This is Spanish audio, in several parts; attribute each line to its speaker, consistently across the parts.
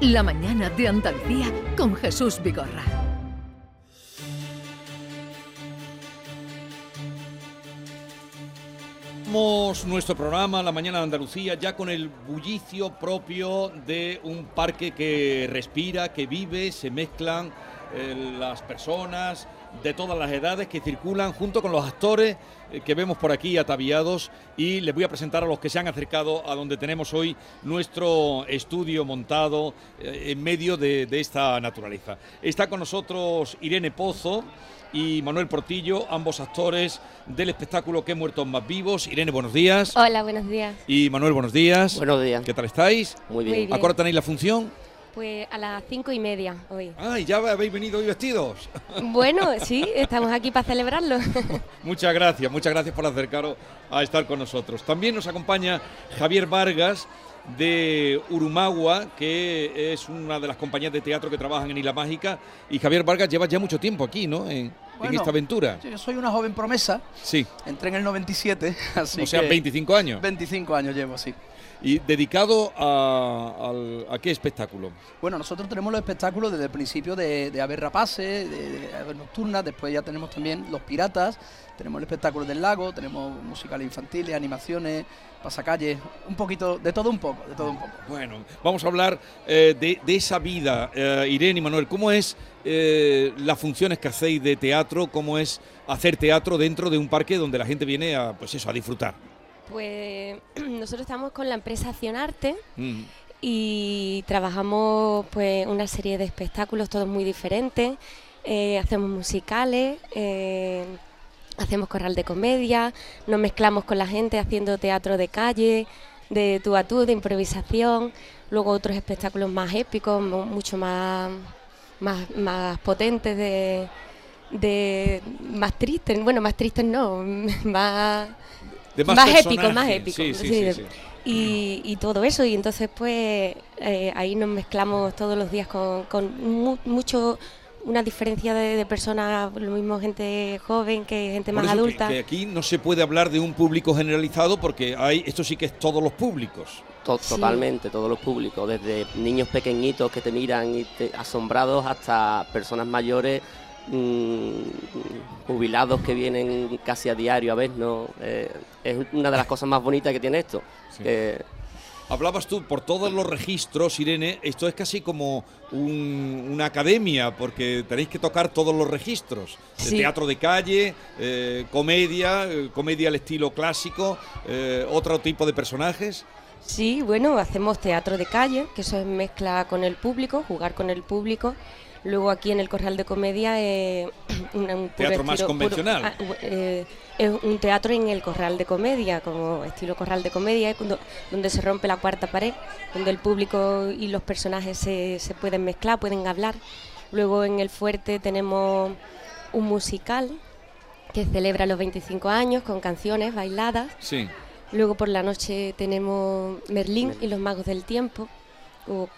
Speaker 1: La mañana de Andalucía con Jesús Vigorra.
Speaker 2: nuestro programa La Mañana de Andalucía ya con el bullicio propio de un parque que respira, que vive, se mezclan eh, las personas de todas las edades que circulan junto con los actores eh, que vemos por aquí ataviados y les voy a presentar a los que se han acercado a donde tenemos hoy nuestro estudio montado eh, en medio de, de esta naturaleza. Está con nosotros Irene Pozo y Manuel Portillo, ambos actores del espectáculo Que Muertos Más Vivos. Irene, buenos días.
Speaker 3: Hola, buenos días.
Speaker 2: Y Manuel, buenos días.
Speaker 4: Buenos días.
Speaker 2: ¿Qué tal estáis?
Speaker 4: Muy bien.
Speaker 2: ¿A qué hora tenéis la función?
Speaker 3: Pues a las cinco y media hoy.
Speaker 2: Ah, ¿y ya habéis venido hoy vestidos?
Speaker 3: Bueno, sí, estamos aquí para celebrarlo.
Speaker 2: muchas gracias, muchas gracias por acercaros a estar con nosotros. También nos acompaña Javier Vargas de Urumagua, que es una de las compañías de teatro que trabajan en Isla Mágica. Y Javier Vargas lleva ya mucho tiempo aquí, ¿no? En, esta aventura.
Speaker 5: Yo soy una joven promesa.
Speaker 2: Sí.
Speaker 5: Entré en el 97, así
Speaker 2: O sea, 25 años.
Speaker 5: 25 años llevo, sí.
Speaker 2: ¿Y dedicado a, a, qué espectáculo?
Speaker 5: Bueno, nosotros tenemos los espectáculos desde el principio de, de Haber Rapaces, de, de Nocturnas, después ya tenemos también Los Piratas, tenemos el espectáculo del lago, tenemos musicales infantiles, animaciones, pasacalles, un poquito, de todo un poco, de todo un poco.
Speaker 2: Bueno, vamos a hablar eh, de, esa vida, eh, Irene y Manuel, ¿cómo es eh, las funciones que hacéis de teatro, cómo es hacer teatro dentro de un parque donde la gente viene a, pues eso, a disfrutar?
Speaker 3: Pues nosotros estamos con la empresa Accionarte mm. y trabajamos pues una serie de espectáculos todos muy diferentes. Eh, hacemos musicales, eh, hacemos corral de comedia, nos mezclamos con la gente haciendo teatro de calle, de tú a tú, de improvisación, luego otros espectáculos más épicos, mucho más, más, más potentes de, de más tristes, bueno, más tristes no, más más, épico, más épico. y, todo eso, y entonces pues eh, ahí nos mezclamos todos los días con, con mucho una diferencia de, personas, lo mismo gente joven que gente más adulta.
Speaker 2: Que, aquí no se puede hablar de un público generalizado porque hay esto sí que es todos los públicos.
Speaker 4: Totalmente, todos los públicos, desde niños pequeñitos que te miran y te, asombrados hasta personas mayores Mm, jubilados que vienen casi a diario a vernos. Eh, es una de las cosas más bonitas que tiene esto.
Speaker 2: Hablabas tú por todos los registros, Irene, esto es casi como una academia, porque tenéis que tocar todos los registros. Teatro de calle, eh, comedia, eh, comedia al estilo clásico, otro tipo de personajes.
Speaker 3: Sí, bueno, hacemos teatro de calle, que eso es mezcla con el público, jugar con el público. Luego aquí en el Corral de Comedia eh,
Speaker 2: un, teatro más convencional. Ah,
Speaker 3: eh, es un teatro en el Corral de Comedia, como estilo Corral de Comedia, donde se rompe la cuarta pared, donde el público y los personajes se, se pueden mezclar, pueden hablar. Luego en el Fuerte tenemos un musical que celebra los 25 años con canciones bailadas.
Speaker 2: Sí.
Speaker 3: Luego por la noche tenemos Merlín y los Magos del Tiempo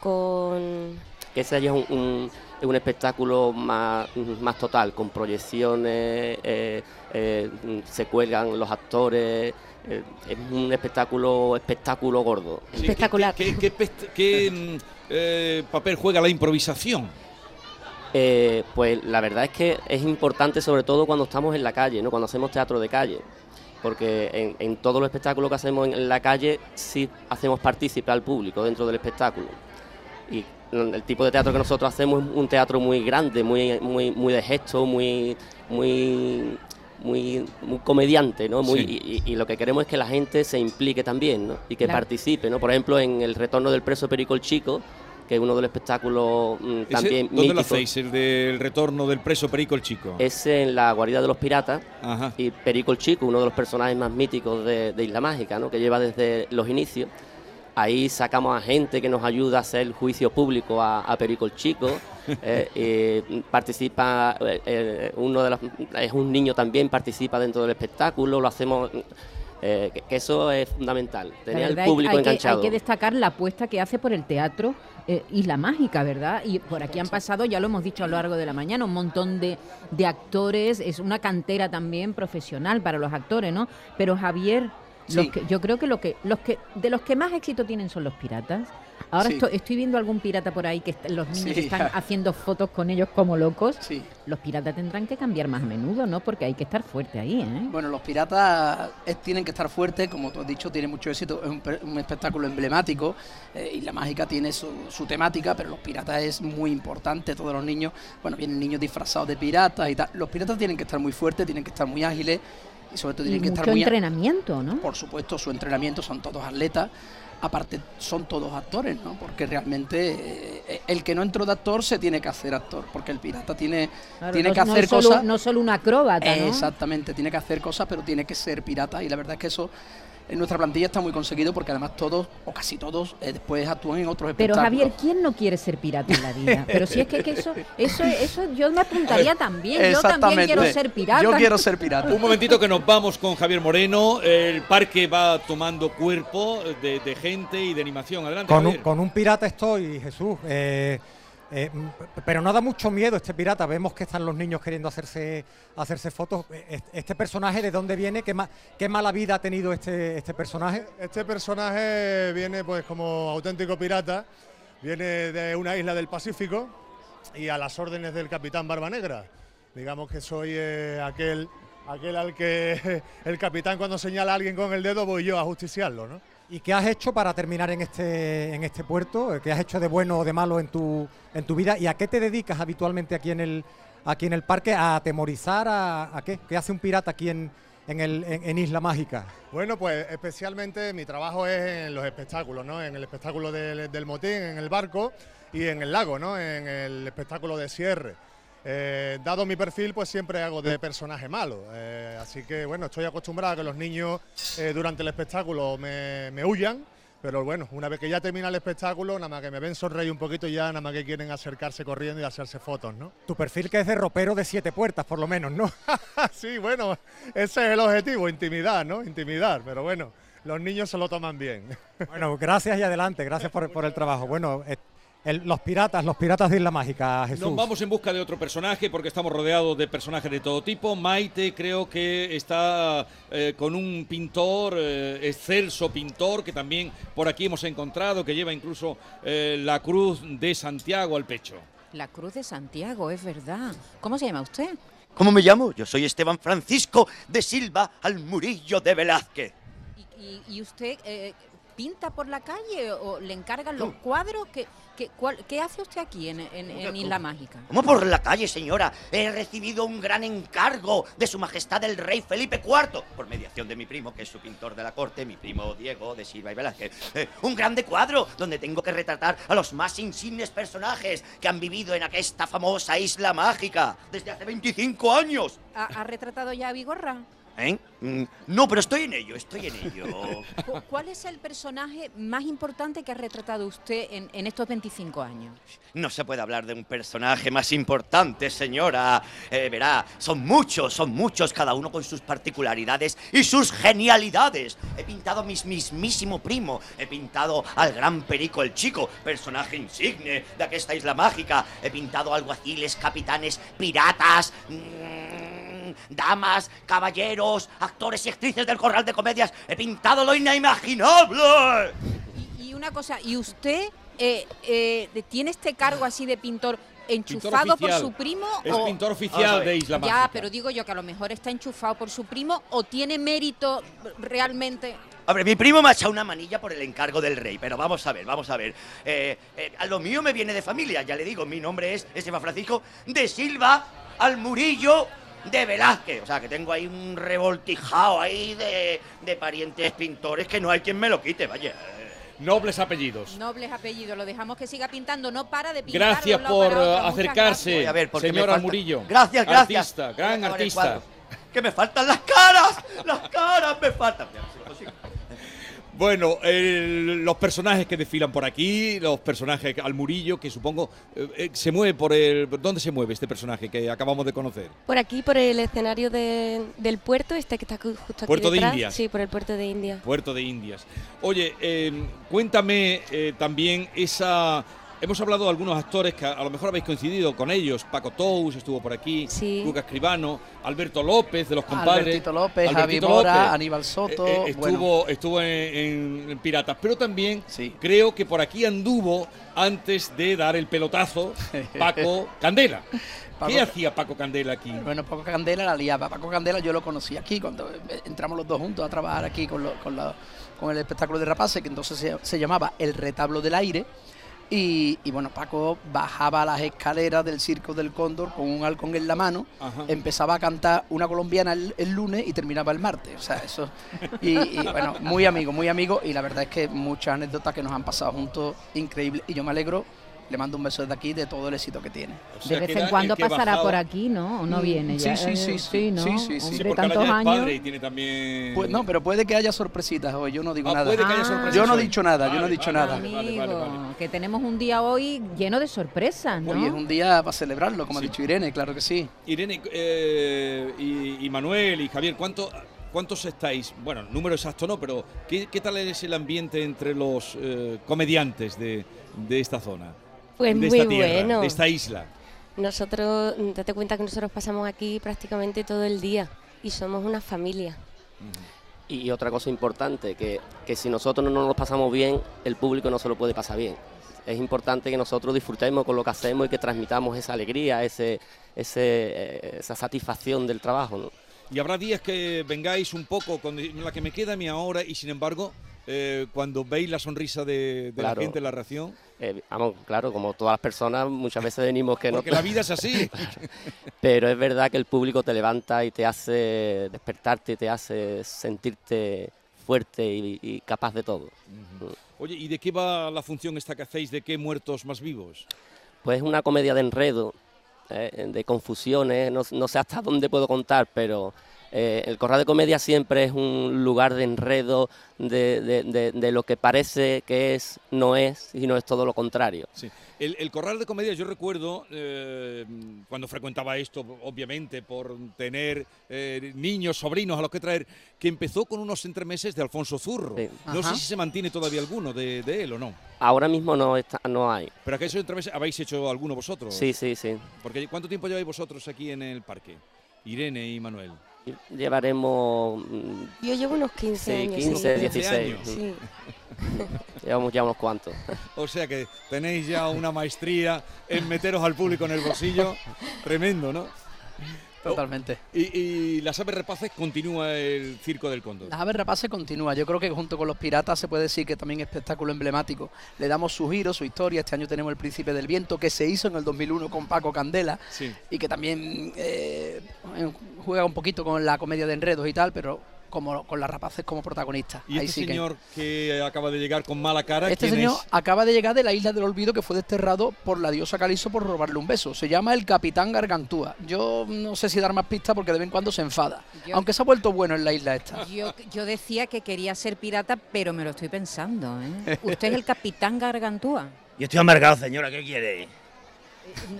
Speaker 3: con...
Speaker 4: Ese ya es un es un espectáculo más, más total, con proyecciones, eh, eh, se cuelgan los actores, eh, es un espectáculo espectáculo gordo.
Speaker 3: Espectacular.
Speaker 2: ¿Qué, mm, papel juega la improvisación?
Speaker 4: pues la verdad es que es importante sobre todo cuando estamos en la calle, ¿no? cuando hacemos teatro de calle porque en, en todos los espectáculos que hacemos en la calle sí hacemos partícipe al público dentro del espectáculo. Y el tipo de teatro que nosotros hacemos es un teatro muy grande, muy, muy, muy de gesto, muy, muy, muy, muy comediante, ¿no? Muy, y, lo que queremos es que la gente se implique también, ¿no? Y que participe, ¿no? Por ejemplo, en el retorno del preso Perico el Chico, que es uno de los espectáculos mm, también
Speaker 2: ¿Dónde lo hacéis, el del retorno del preso Perico el Chico?
Speaker 4: Es en la guarida de los piratas y Perico el Chico, uno de los personajes más míticos de, de Isla Mágica, ¿no? que lleva desde los inicios. Ahí sacamos a gente que nos ayuda a hacer el juicio público a, Perico el Chico. Eh, participa, eh, eh, uno de los, es un niño también, participa dentro del espectáculo, lo hacemos. que, eso es fundamental, tener al público enganchado.
Speaker 6: hay que destacar la apuesta que hace por el teatro Isla Mágica, ¿verdad? Y por aquí han pasado, ya lo hemos dicho a lo largo de la mañana, un montón de, de actores, es una cantera también profesional para los actores, ¿no? Pero Javier, yo creo que, lo que, los que de los que más éxito tienen son los piratas. Ahora estoy, viendo algún pirata por ahí que los niños están haciendo fotos con ellos como locos.
Speaker 5: Sí.
Speaker 6: Los piratas tendrán que cambiar más a menudo, ¿no? Porque hay que estar fuerte ahí, ¿eh?
Speaker 5: Bueno, los piratas tienen que estar fuertes, como tú has dicho, tiene mucho éxito, es un, espectáculo emblemático eh, y la mágica tiene su, temática, pero los piratas es muy importante, todos los niños, bueno, vienen niños disfrazados de piratas y tal. Los piratas tienen que estar muy fuertes, tienen que estar muy ágiles y sobre todo tienen que estar muy...
Speaker 6: entrenamiento, ¿no?
Speaker 5: Por supuesto, su entrenamiento son todos atletas aparte son todos actores, ¿no? Porque realmente eh, el que no entró de actor se tiene que hacer actor, porque el pirata tiene, tiene que hacer cosas.
Speaker 6: No solo un acróbata, ¿no?
Speaker 5: Exactamente, tiene que hacer cosas, pero tiene que ser pirata, y la verdad es que eso en nuestra plantilla está muy conseguido porque además todos, o casi todos, eh, después actúan en otros
Speaker 6: Pero
Speaker 5: espectáculos.
Speaker 6: Javier, ¿quién no quiere ser pirata en la vida? Pero si es que, eso, eso, eso yo me apuntaría también. Yo también quiero ser pirata.
Speaker 5: Yo quiero ser pirata.
Speaker 2: Un momentito que nos vamos con Javier Moreno. El parque va tomando cuerpo de, gente y de animación. Adelante.
Speaker 7: Con, un, con un pirata estoy, Jesús. Eh, eh, pero no da mucho miedo este pirata. Vemos que están los niños queriendo hacerse, hacerse fotos. Eh, ¿Este personaje de dónde viene? ¿Qué, qué mala vida ha tenido este, este personaje?
Speaker 8: Este personaje viene pues como auténtico pirata. Viene de una isla del Pacífico y a las órdenes del capitán Barba Negra. Digamos que soy eh, aquel, aquel al que el capitán cuando señala a alguien con el dedo voy yo a justiciarlo, ¿no?
Speaker 7: ¿Y qué has hecho para terminar en este, en este puerto? ¿Qué has hecho de bueno o de malo en tu, en tu vida? ¿Y a qué te dedicas habitualmente aquí en el, aquí en el parque? ¿A atemorizar? ¿A, qué? ¿Qué hace un pirata aquí en, en, el, en, Isla Mágica?
Speaker 8: Bueno, pues especialmente mi trabajo es en los espectáculos, ¿no? En el espectáculo del, del motín, en el barco y en el lago, ¿no? En el espectáculo de cierre. Eh, dado mi perfil, pues siempre hago de personaje malo. Eh, así que bueno, estoy acostumbrado a que los niños eh, durante el espectáculo me, huyan. Pero bueno, una vez que ya termina el espectáculo, nada más que me ven sonreír un poquito ya nada más que quieren acercarse corriendo y hacerse fotos, ¿no?
Speaker 7: Tu perfil que es de ropero de siete puertas, por lo menos, ¿no?
Speaker 8: sí, bueno, ese es el objetivo, intimidar, ¿no? Intimidar, pero bueno, los niños se lo toman bien.
Speaker 7: bueno, gracias y adelante, gracias por, por el trabajo. Bueno, los piratas, los piratas de Isla Mágica, Jesús.
Speaker 2: Nos vamos en busca de otro personaje porque estamos rodeados de personajes de todo tipo. Maite creo que está eh, con un pintor, eh, excelso pintor, que también por aquí hemos encontrado, que lleva incluso eh, la cruz de Santiago al pecho.
Speaker 6: La cruz de Santiago, es verdad. ¿Cómo se llama usted?
Speaker 9: ¿Cómo me llamo? Yo soy Esteban Francisco de Silva al Murillo de Velázquez.
Speaker 6: ¿Y, usted pinta por la calle o le encargan los cuadros? que ¿Qué, hace usted aquí en, Isla Mágica?
Speaker 9: ¿Cómo por la calle, señora? He recibido un gran encargo de Su Majestad el Rey Felipe IV, por mediación de mi primo, que es su pintor de la corte, mi primo Diego de Silva y Velázquez. Eh, un grande cuadro donde tengo que retratar a los más insignes personajes que han vivido en aquesta famosa Isla Mágica desde hace 25 años.
Speaker 6: ¿Ha, retratado ya a Vigorra?
Speaker 9: ¿Eh? Mm, no, pero estoy en ello, estoy en ello.
Speaker 6: ¿Cuál es el personaje más importante que ha retratado usted en, estos 25 años?
Speaker 9: No se puede hablar de un personaje más importante, señora. Eh, verá, son muchos, son muchos, cada uno con sus particularidades y sus genialidades. He pintado a mi mismísimo primo, he pintado al gran Perico el Chico, personaje insigne de aquesta isla mágica. He pintado alguaciles, capitanes, piratas... Mmm, damas, caballeros, actores y actrices del corral de comedias. He pintado lo inimaginable.
Speaker 6: Y, una cosa, ¿y usted eh, eh, tiene este cargo así de pintor enchufado por su primo
Speaker 2: es pintor oficial de Isla
Speaker 6: Ya, pero digo yo que a lo mejor está enchufado por su primo o tiene mérito realmente.
Speaker 9: A ver, mi primo me ha echado una manilla por el encargo del rey, pero vamos a ver, vamos a ver. Eh, a lo mío me viene de familia, ya le digo, mi nombre es Esteban Francisco de Silva al Murillo de Velázquez. O sea, que tengo ahí un revoltijado ahí de, de parientes pintores que no hay quien me lo quite, vaya.
Speaker 2: Nobles apellidos.
Speaker 6: Nobles apellidos, lo dejamos que siga pintando, no para de pintar.
Speaker 2: Gracias por acercarse, a ver, señora Murillo.
Speaker 9: Gracias, gracias.
Speaker 2: Artista, gran artista.
Speaker 9: Que me faltan las caras, las caras me faltan.
Speaker 2: Bueno, los personajes que desfilan por aquí, los personajes al Murillo, que supongo eh, eh, se mueve por el... ¿Dónde se mueve este personaje que acabamos de conocer?
Speaker 3: Por aquí, por el escenario del puerto, este que está justo aquí
Speaker 2: Puerto de Indias.
Speaker 3: Sí, por el puerto de Indias.
Speaker 2: Puerto de Indias. Oye, em, cuéntame eh, también esa hemos hablado de algunos actores que a, lo mejor habéis coincidido con ellos. Paco Tous estuvo por aquí,
Speaker 3: Sí.
Speaker 2: Lucas Escribano, Alberto López de los compadres.
Speaker 5: Albertito López, Javi Mora,
Speaker 2: López.
Speaker 5: Aníbal Soto.
Speaker 2: Eh, eh,
Speaker 5: bueno.
Speaker 2: estuvo estuvo en, Piratas, pero también
Speaker 5: Sí.
Speaker 2: creo que por aquí anduvo antes de dar el pelotazo Paco Candela. ¿Qué
Speaker 5: Paco-
Speaker 2: hacía Paco Candela aquí?
Speaker 5: Bueno, Paco Candela la liaba. Paco Candela yo lo conocí aquí cuando eh, entramos los dos juntos a trabajar aquí con, lo- con, la- con el espectáculo de Rapace, que entonces se, se llamaba El Retablo del Aire. Y, y bueno, Paco bajaba las escaleras del Circo del Cóndor con un halcón en la mano,
Speaker 2: Ajá.
Speaker 5: empezaba a cantar una colombiana el, el lunes y terminaba el martes. O sea, eso. Y, y, bueno, muy amigo, muy amigo. Y la verdad es que muchas anécdotas que nos han pasado juntos, increíble. Y yo me alegro, le mando un beso desde aquí de todo el éxito que tiene.
Speaker 2: O sea,
Speaker 6: de vez en cuando pasará
Speaker 2: bajaba-
Speaker 6: por aquí, ¿no? ¿O no
Speaker 5: Mm,
Speaker 6: viene
Speaker 5: sí,
Speaker 6: ya?
Speaker 5: sí, sí, sí,
Speaker 6: ¿no?
Speaker 5: sí, sí, sí.
Speaker 2: Sí,
Speaker 6: Hombre,
Speaker 2: porque ahora
Speaker 6: tantos
Speaker 2: es
Speaker 6: años.
Speaker 2: padre y tiene también...
Speaker 5: Pues no, pero puede que haya sorpresitas hoy, yo no digo
Speaker 2: Ah,
Speaker 5: nada.
Speaker 2: puede que haya
Speaker 6: Ah.
Speaker 2: sorpresas
Speaker 5: Yo no he dicho nada, yo no he dicho
Speaker 2: vale,
Speaker 5: nada.
Speaker 2: vale, vale, vale,
Speaker 6: Amigo,
Speaker 2: vale.
Speaker 6: que tenemos un día hoy lleno de sorpresas, ¿no?
Speaker 5: Hoy es un día para celebrarlo, como
Speaker 2: Sí.
Speaker 5: ha dicho Irene, claro que sí.
Speaker 2: Irene eh, y, y Manuel y Javier, ¿cuánto, ¿cuántos estáis? Bueno, número exacto no, pero ¿qué, qué tal es el ambiente entre los eh, comediantes de, de esta zona?
Speaker 3: Pues
Speaker 2: de
Speaker 3: muy
Speaker 2: esta tierra,
Speaker 3: bueno.
Speaker 2: de esta isla.
Speaker 3: Nosotros, mm, date cuenta que nosotros pasamos aquí prácticamente todo el día y somos una familia.
Speaker 4: Y otra cosa importante, que, que si nosotros no nos lo pasamos bien, el público no se lo puede pasar bien. Es importante que nosotros disfrutemos con lo que hacemos y que transmitamos esa alegría, ese, ese, eh, esa satisfacción del trabajo. ¿no?
Speaker 2: Y habrá días que vengáis un poco con la que me queda a mí ahora y sin embargo, eh, cuando veis la sonrisa de, de
Speaker 4: Claro.
Speaker 2: la gente, la reacción,
Speaker 4: Eh, vamos, claro, como todas las personas, muchas veces venimos que no...
Speaker 2: porque la vida es así.
Speaker 4: Pero es verdad que el público te levanta y te hace despertarte, te hace sentirte fuerte y, y capaz de todo.
Speaker 2: Oye, ¿y de qué va la función esta que hacéis? ¿De qué muertos más vivos?
Speaker 4: Pues es una comedia de enredo, eh, de confusiones, no, no sé hasta dónde puedo contar, pero eh, el Corral de Comedia siempre es un lugar de enredo, de, de- de- de lo que parece que es, no es, y no es todo lo contrario.
Speaker 2: Sí. El, el Corral de Comedia, yo recuerdo eh, cuando frecuentaba esto, obviamente, por tener eh, niños, sobrinos a los que traer, que empezó con unos entremeses de Alfonso Zurro.
Speaker 4: Sí.
Speaker 2: No
Speaker 5: Ajá.
Speaker 2: sé si se mantiene todavía alguno de, de él o no.
Speaker 4: Ahora mismo no, está, no hay.
Speaker 2: Pero aquellos entremeses, ¿habéis hecho alguno vosotros?
Speaker 4: Sí, sí, sí.
Speaker 2: Porque ¿cuánto tiempo lleváis vosotros aquí en el parque? Irene y Manuel.
Speaker 4: Llevaremos mm,
Speaker 3: Yo llevo unos 15
Speaker 4: sí,
Speaker 3: años.
Speaker 4: 15,
Speaker 3: sí.
Speaker 4: 16.
Speaker 2: años.
Speaker 3: Sí.
Speaker 4: Llevamos ya unos cuantos.
Speaker 2: O sea que tenéis ya una maestría en meteros al público en el bolsillo. Tremendo, ¿no?
Speaker 5: Totalmente.
Speaker 2: Y, y las aves rapaces continúa el circo del cóndor.
Speaker 5: Las Aves Rapaces continúa. Yo creo que junto con los piratas se puede decir que también es espectáculo emblemático. Le damos su giro, su historia. Este año tenemos El Príncipe del Viento, que se hizo en el 2001 con Paco Candela
Speaker 2: Sí.
Speaker 5: y que también eh, juega un poquito con la comedia de enredos y tal, pero como con las rapaces como protagonista.
Speaker 2: Y
Speaker 5: Ahí
Speaker 2: este
Speaker 5: sí
Speaker 2: señor que... acaba de llegar con mala cara,
Speaker 5: Este
Speaker 2: ¿quién
Speaker 5: señor
Speaker 2: es?
Speaker 5: acaba de llegar de la isla del olvido que fue desterrado por la diosa Caliso por robarle un beso. Se llama el Capitán Gargantúa. Yo no sé si dar más pistas porque de vez en cuando se enfada.
Speaker 6: Yo-
Speaker 5: Aunque se ha vuelto bueno en la isla esta.
Speaker 6: Yo, yo decía que quería ser pirata, pero me lo estoy pensando. ¿eh? Usted es el capitán Gargantúa.
Speaker 9: Yo estoy amargado, señora, ¿qué quiere?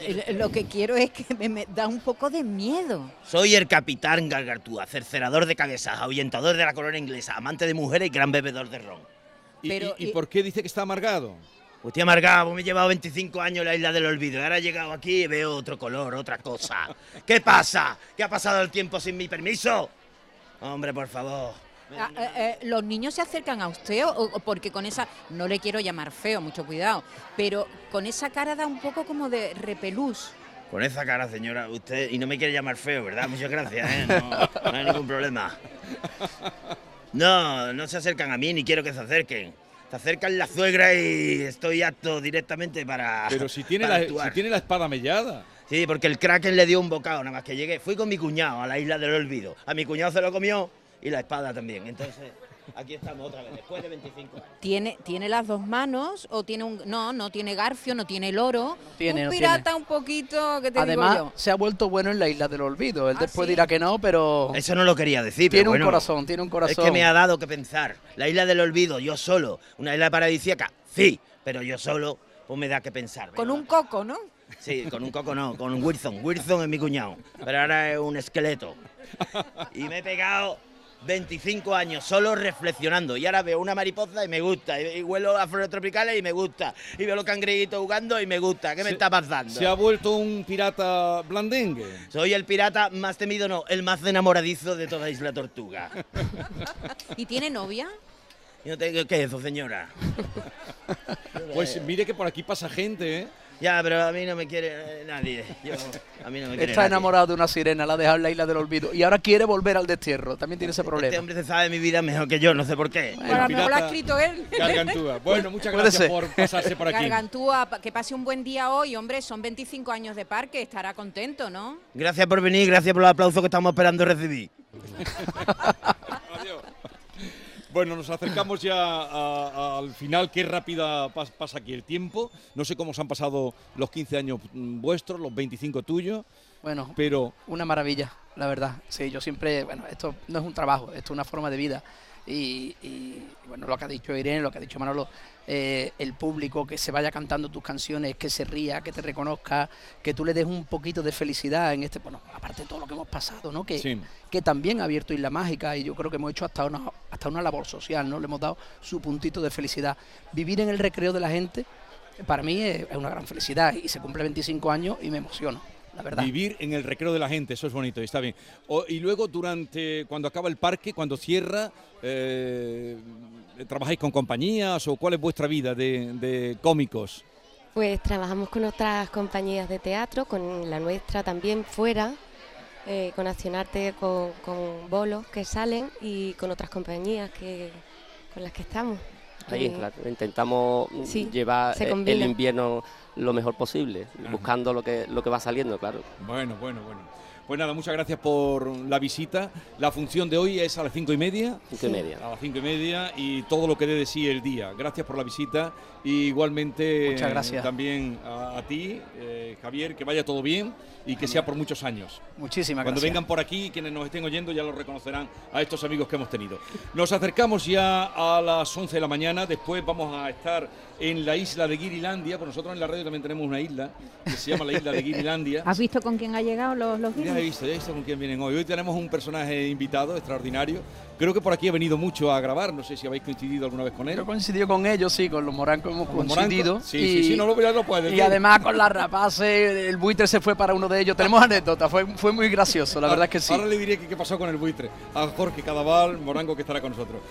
Speaker 6: Eh, Lo que quiero es que me, me da un poco de miedo.
Speaker 9: Soy el capitán Gargartúa, cercerador de cabezas, ahuyentador de la corona inglesa, amante de mujeres y gran bebedor de ron.
Speaker 2: ¿Y,
Speaker 6: Pero,
Speaker 2: y- y
Speaker 6: y-
Speaker 2: por qué dice que está amargado?
Speaker 9: Pues estoy amargado, pues me he llevado 25 años en la isla del olvido ahora he llegado aquí y veo otro color, otra cosa. ¿Qué pasa? ¿Qué ha pasado el tiempo sin mi permiso? Hombre, por favor.
Speaker 6: Ah, eh, eh, ¿Los niños se acercan a usted o, o porque con esa, no le quiero llamar feo, mucho cuidado, pero con esa cara da un poco como de repelús?
Speaker 9: Con esa cara, señora, usted, y no me quiere llamar feo, ¿verdad? Muchas gracias, ¿eh? No, no hay ningún problema. No, no se acercan a mí, ni quiero que se acerquen. Se acercan la suegra y estoy apto directamente para.
Speaker 2: Pero si tiene, la, si tiene la espada mellada.
Speaker 9: Sí, porque el Kraken le dio un bocado, nada más que llegué. Fui con mi cuñado a la isla del olvido. A mi cuñado se lo comió y la espada también. Entonces, aquí estamos otra vez, después de 25 años.
Speaker 6: ¿Tiene, ¿Tiene las dos manos o tiene un... No, no tiene garfio, no tiene loro.
Speaker 5: Tiene,
Speaker 6: un
Speaker 5: no
Speaker 6: pirata un poquito, ¿qué te
Speaker 5: Además,
Speaker 6: digo yo?
Speaker 5: se ha vuelto bueno en la isla del olvido. Él
Speaker 6: ¿Ah,
Speaker 5: después
Speaker 6: sí?
Speaker 5: dirá que no, pero
Speaker 9: Eso no lo quería decir,
Speaker 5: tiene
Speaker 9: pero
Speaker 5: un
Speaker 9: bueno,
Speaker 5: corazón, tiene un
Speaker 9: Es
Speaker 5: corazón.
Speaker 9: que me ha dado que pensar. La isla del olvido, yo solo. Una isla paradisíaca, sí, pero yo solo, pues me da que pensar.
Speaker 6: Con un coco, ¿no?
Speaker 9: Sí, con un coco no, con un Wilson. Wilson es mi cuñado, pero ahora es un esqueleto. Y me he pegado
Speaker 10: 25 años solo reflexionando y ahora veo una mariposa y me gusta, y, y huelo a flores tropicales y me gusta, y veo los cangrejitos jugando y me gusta. ¿Qué me está pasando?
Speaker 2: Se ha vuelto un pirata blandengue.
Speaker 10: Soy el pirata más temido, no, el más enamoradizo de toda Isla Tortuga.
Speaker 6: ¿Y tiene novia?
Speaker 10: Yo tengo, ¿Qué es eso, señora?
Speaker 2: Pues mire que por aquí pasa gente, ¿eh?
Speaker 10: Ya, pero a mí no me quiere eh, nadie. Yo, a mí no me quiere
Speaker 5: Está
Speaker 10: nadie.
Speaker 5: enamorado de una sirena, la ha dejado en la isla del olvido. Y ahora quiere volver al destierro. También tiene ese
Speaker 10: Este
Speaker 5: problema.
Speaker 10: hombre se sabe mi vida mejor que yo, no sé por qué.
Speaker 6: Bueno, a lo mejor lo ha escrito él.
Speaker 2: Gargantúa. Bueno, muchas gracias por pasarse por aquí.
Speaker 6: Gargantúa, que pase un buen día hoy, hombre, son 25 años de parque, estará contento, ¿no?
Speaker 10: Gracias por venir, gracias por los aplausos que estamos esperando recibir.
Speaker 2: Bueno, nos acercamos ya a- al final. Qué rápida pas- pasa aquí el tiempo. No sé cómo se han pasado los 15 años vuestros, los 25 tuyos,
Speaker 5: Bueno,
Speaker 2: pero
Speaker 5: una maravilla, la verdad. Sí, yo siempre, bueno, esto no es un trabajo, esto es una forma de vida. Y, y, bueno, lo que ha dicho Irene, lo que ha dicho Manolo, eh, el público que se vaya cantando tus canciones, que se ría, que te reconozca, que tú le des un poquito de felicidad en este, bueno, aparte de todo lo que hemos pasado, ¿no? Que,
Speaker 2: sí.
Speaker 5: que también ha abierto Isla Mágica y yo creo que hemos hecho hasta una, hasta una labor social, ¿no? Le hemos dado su puntito de felicidad. Vivir en el recreo de la gente, para mí es, es una gran felicidad y se cumple 25 años y me emociono, la verdad.
Speaker 2: Vivir en el recreo de la gente, eso es bonito, y está bien. O- y luego, durante, cuando acaba el parque, cuando cierra, eh, ¿trabajáis con compañías o cuál es vuestra vida de, de cómicos?
Speaker 3: Pues trabajamos con otras compañías de teatro, con la nuestra también fuera, eh, con Accionarte, con, con bolos que salen y con otras compañías que con las que estamos.
Speaker 4: Ahí,
Speaker 3: Eh,
Speaker 4: claro, intentamos
Speaker 3: sí,
Speaker 4: llevar
Speaker 3: se
Speaker 4: el- invierno lo mejor posible,
Speaker 2: Ajá.
Speaker 4: buscando lo que, lo que va saliendo, claro.
Speaker 2: Bueno, bueno, bueno. Pues nada, muchas gracias por la visita. La función de hoy es a las cinco y media.
Speaker 4: Cinco y media.
Speaker 2: A las cinco y media y todo lo que dé de sí el día. Gracias por la visita y igualmente
Speaker 5: Muchas gracias.
Speaker 2: eh, también a, a ti, eh, Javier, que vaya todo bien y que sea por muchos años.
Speaker 5: Muchísimas
Speaker 2: Cuando
Speaker 5: gracias.
Speaker 2: vengan por aquí, quienes nos estén oyendo ya lo reconocerán a estos amigos que hemos tenido. Nos acercamos ya a las 11 de la mañana, después vamos a estar en la isla de Guirilandia, pues nosotros en la radio también tenemos una isla que se llama la isla de Guirilandia.
Speaker 6: ¿Has visto con quién ha llegado los, los
Speaker 2: Ya he visto, ya he visto con quién vienen hoy. Hoy tenemos un personaje invitado extraordinario. Creo que por aquí ha venido mucho a grabar, no sé si habéis coincidido alguna vez con él.
Speaker 5: Yo coincidido con ellos, sí, con los morancos hemos coincidido.
Speaker 2: morancos. Sí, sí, sí, no lo, ya lo puedes
Speaker 5: y además con las rapaces, el buitre se fue para uno de ellos. Tenemos anécdotas, fue, fue muy gracioso, la verdad es que sí.
Speaker 2: Ahora le diré qué pasó con el buitre. A Jorge Cadaval, Morango, que estará con nosotros.